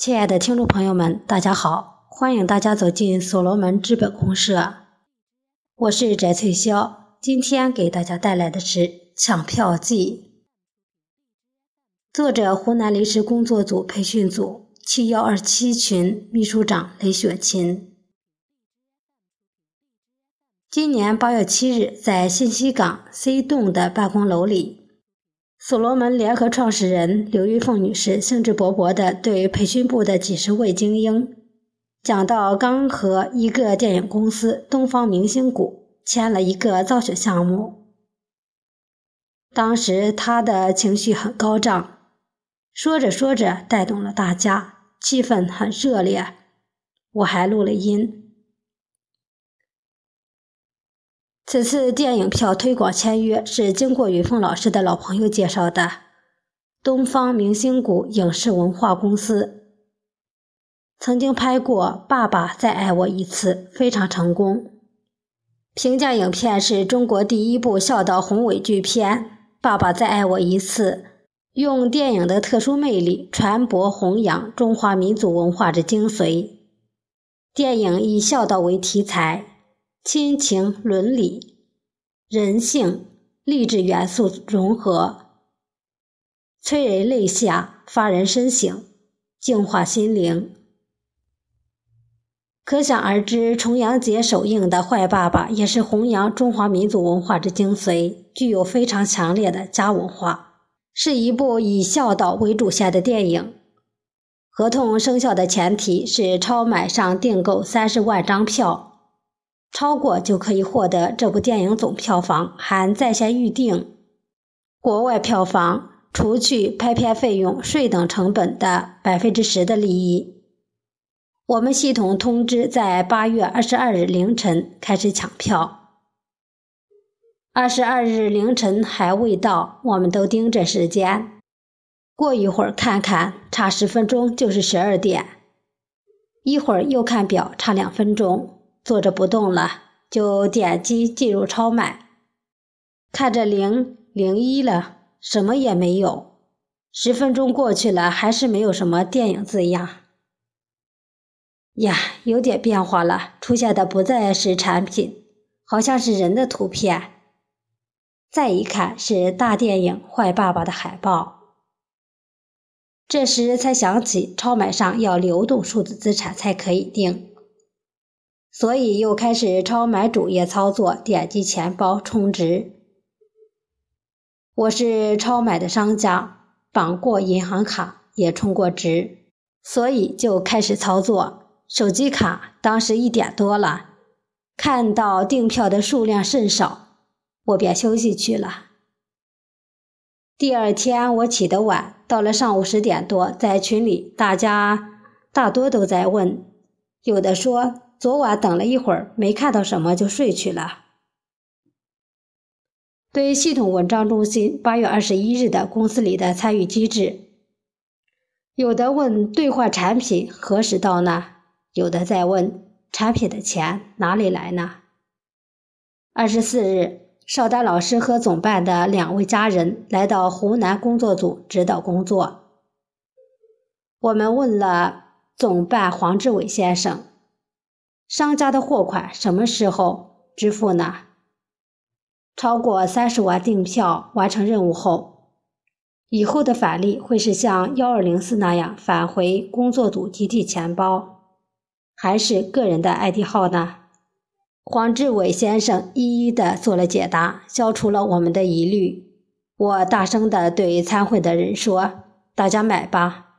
亲爱的听众朋友们，大家好！欢迎大家走进所罗门资本公社，我是翟翠霄。今天给大家带来的是《抢票记》，作者湖南临时工作组培训组七幺二七群秘书长雷雪琴。今年八月七日，在信息港 C 栋的办公楼里。所罗门联合创始人刘玉凤女士兴致勃勃地对培训部的几十位精英讲到，刚和一个电影公司东方明星谷签了一个造血项目。当时他的情绪很高涨，说着说着带动了大家，气氛很热烈。我还录了音。此次电影票推广签约是经过云凤老师的老朋友介绍的，东方明星谷影视文化公司曾经拍过《爸爸再爱我一次》，非常成功。评价影片是中国第一部孝道宏伟巨片，《爸爸再爱我一次》用电影的特殊魅力传播弘扬中华民族文化的精髓。电影以孝道为题材。亲情、伦理、人性、励志元素融合，催人泪下，发人深省，净化心灵。可想而知，重阳节首映的《坏爸爸》也是弘扬中华民族文化之精髓，具有非常强烈的家文化，是一部以孝道为主线的电影。合同生效的前提是超买上订购三十万张票。超过就可以获得这部电影总票房含在线预订、国外票房除去拍片费用、税等成本的百分之十的利益。我们系统通知在八月二十二日凌晨开始抢票，二十二日凌晨还未到，我们都盯着时间，过一会儿看看，差十分钟就是十二点，一会儿又看表，差两分钟。坐着不动了，就点击进入超买，看着零零一了，什么也没有。十分钟过去了，还是没有什么电影字样。呀，有点变化了，出现的不再是产品，好像是人的图片。再一看，是大电影《坏爸爸》的海报。这时才想起，超买上要流动数字资产才可以订。所以又开始超买主页操作，点击钱包充值。我是超买的商家，绑过银行卡，也充过值，所以就开始操作。手机卡当时一点多了，看到订票的数量甚少，我便休息去了。第二天我起得晚，到了上午十点多，在群里大家大多都在问，有的说。昨晚等了一会儿，没看到什么就睡去了。对系统文章中心八月二十一日的公司里的参与机制，有的问兑换产品何时到呢？有的在问产品的钱哪里来呢？二十四日，邵丹老师和总办的两位家人来到湖南工作组指导工作。我们问了总办黄志伟先生。商家的货款什么时候支付呢？超过三十万订票完成任务后，以后的返利会是像幺二零四那样返回工作组集体钱包，还是个人的 ID 号呢？黄志伟先生一一的做了解答，消除了我们的疑虑。我大声的对参会的人说：“大家买吧。”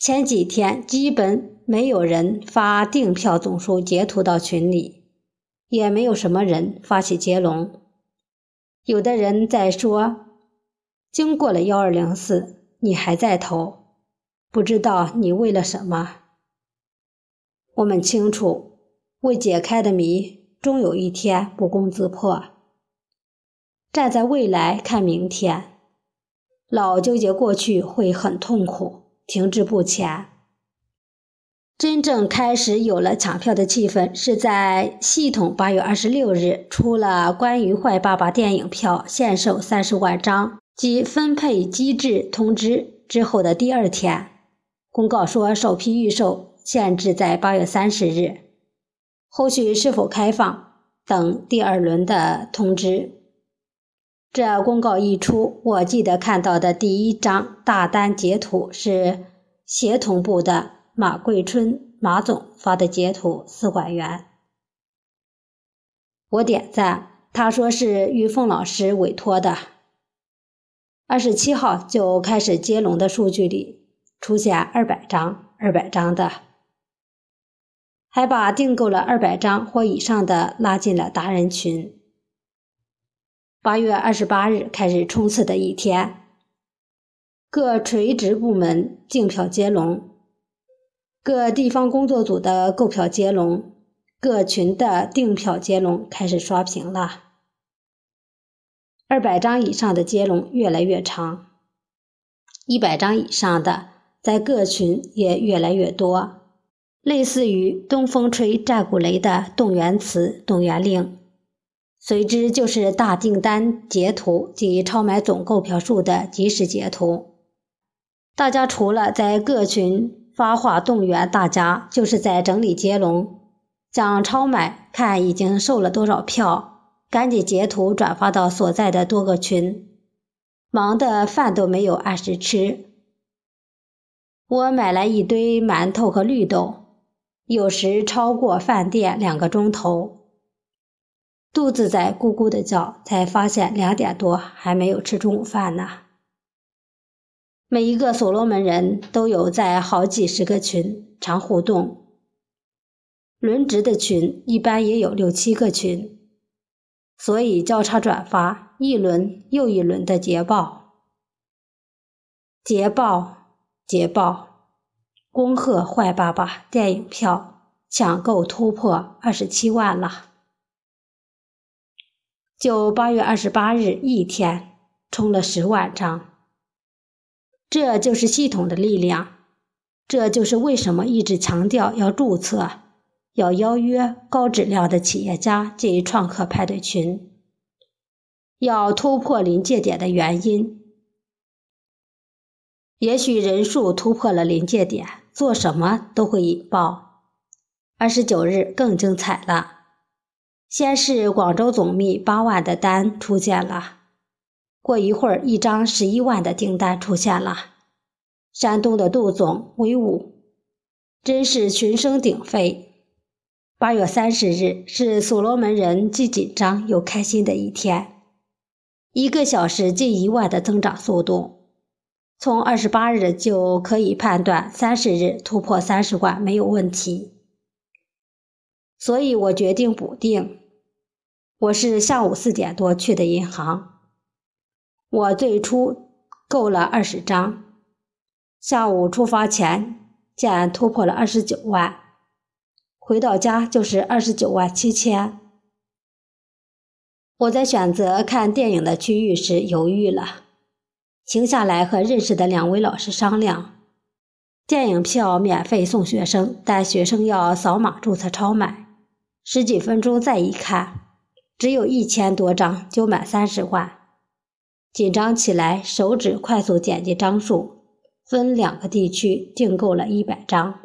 前几天基本。没有人发订票总数截图到群里，也没有什么人发起接龙。有的人在说，经过了幺二零四，你还在投，不知道你为了什么。我们清楚，未解开的谜，终有一天不攻自破。站在未来看明天，老纠结过去会很痛苦，停滞不前。真正开始有了抢票的气氛，是在系统八月二十六日出了关于《坏爸爸》电影票限售三十万张及分配机制通知之后的第二天，公告说首批预售限制在八月三十日，后续是否开放等第二轮的通知。这公告一出，我记得看到的第一张大单截图是协同部的马桂春马总发的截图，四管员。我点赞，他说是玉凤老师委托的。二十七号就开始接龙的数据里出现二百张、二百张的，还把订购了二百张或以上的拉进了达人群。八月二十八日开始冲刺的一天，各垂直部门竞票接龙，各地方工作组的购票接龙，各群的订票接龙开始刷屏了。二百张以上的接龙越来越长，一百张以上的在各群也越来越多，类似于东风吹战鼓擂的动员词、动员令。随之就是大订单截图及超买总购票数的及时截图。大家除了在各群发话动员大家，就是在整理接龙，讲超买，看已经售了多少票，赶紧截图转发到所在的多个群，忙得饭都没有按时吃。我买来一堆馒头和绿豆，有时超过饭店两个钟头。肚子在咕咕的叫，才发现两点多还没有吃中午饭呢。每一个所罗门人都有在好几十个群常互动，轮值的群一般也有六七个群，所以交叉转发，一轮又一轮的捷报，捷报，捷报！恭贺坏爸爸电影票抢购突破二十七万了。就八月二十八日一天充了十万张，这就是系统的力量，这就是为什么一直强调要注册、要邀约高质量的企业家进创客派对群，要突破临界点的原因。也许人数突破了临界点，做什么都会引爆。二十九日更精彩了。先是广州总密八万的单出现了，过一会儿一张十一万的订单出现了。山东的杜总威武，真是群声鼎沸。八月三十日是所罗门人既紧张又开心的一天，一个小时近一万的增长速度，从二十八日就可以判断三十日突破三十万没有问题，所以我决定补订。我是下午四点多去的银行，我最初购了二十张，下午出发前见突破了二十九万，回到家就是二十九万七千。我在选择看电影的区域时犹豫了，停下来和认识的两位老师商量，电影票免费送学生，但学生要扫码注册超买，十几分钟再一看。只有一千多张就满三十万，紧张起来，手指快速点击张数，分两个地区订购了一百张。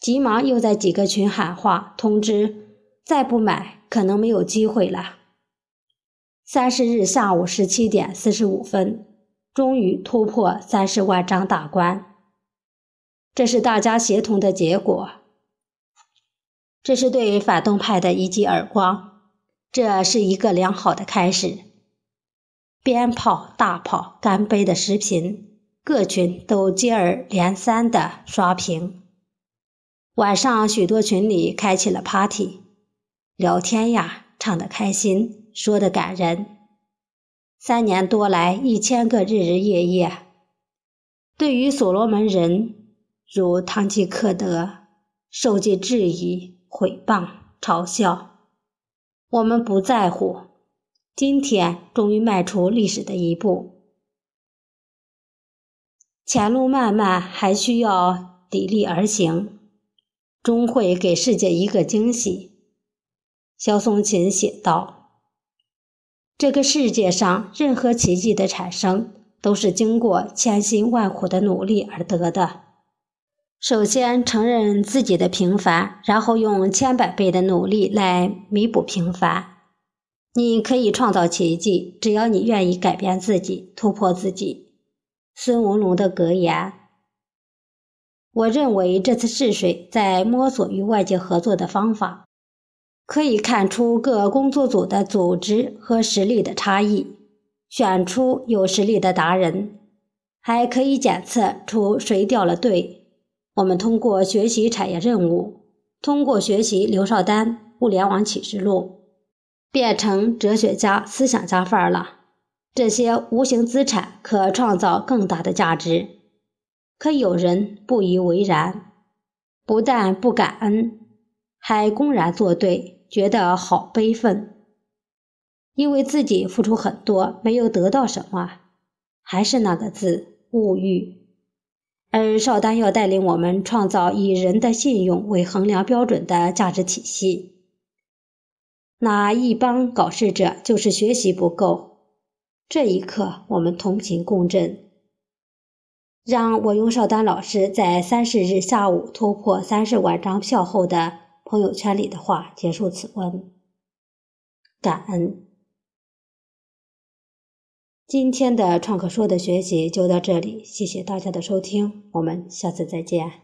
急忙又在几个群喊话通知，再不买可能没有机会了。三十日下午十七点四十五分，终于突破三十万张大关。这是大家协同的结果，这是对反动派的一记耳光。这是一个良好的开始。鞭炮、大炮、干杯的视频，各群都接二连三的刷屏。晚上，许多群里开起了 party，聊天呀，唱得开心，说的感人。三年多来，一千个日日夜夜，对于所罗门人如堂吉诃德，受尽质疑、毁谤、嘲笑。我们不在乎，今天终于迈出历史的一步。前路漫漫，还需要砥砺而行，终会给世界一个惊喜。萧松琴写道：“这个世界上任何奇迹的产生，都是经过千辛万苦的努力而得的。首先承认自己的平凡，然后用千百倍的努力来弥补平凡。你可以创造奇迹，只要你愿意改变自己、突破自己。孙文龙的格言。我认为这次试水在摸索与外界合作的方法，可以看出各工作组的组织和实力的差异，选出有实力的达人，还可以检测出谁掉了队。我们通过学习产业任务，通过学习刘少丹物联网启示录。变成哲学家、思想家范儿了。这些无形资产可创造更大的价值，可有人不以为然，不但不感恩，还公然作对，觉得好悲愤，因为自己付出很多，没有得到什么，还是那个字物欲。而邵丹要带领我们创造以人的信用为衡量标准的价值体系。那一帮搞事者就是学习不够，这一刻我们同频共振。让我用邵丹老师在三十日下午突破三十万张票后的朋友圈里的话结束此文。感恩。今天的创客说的学习就到这里，谢谢大家的收听，我们下次再见。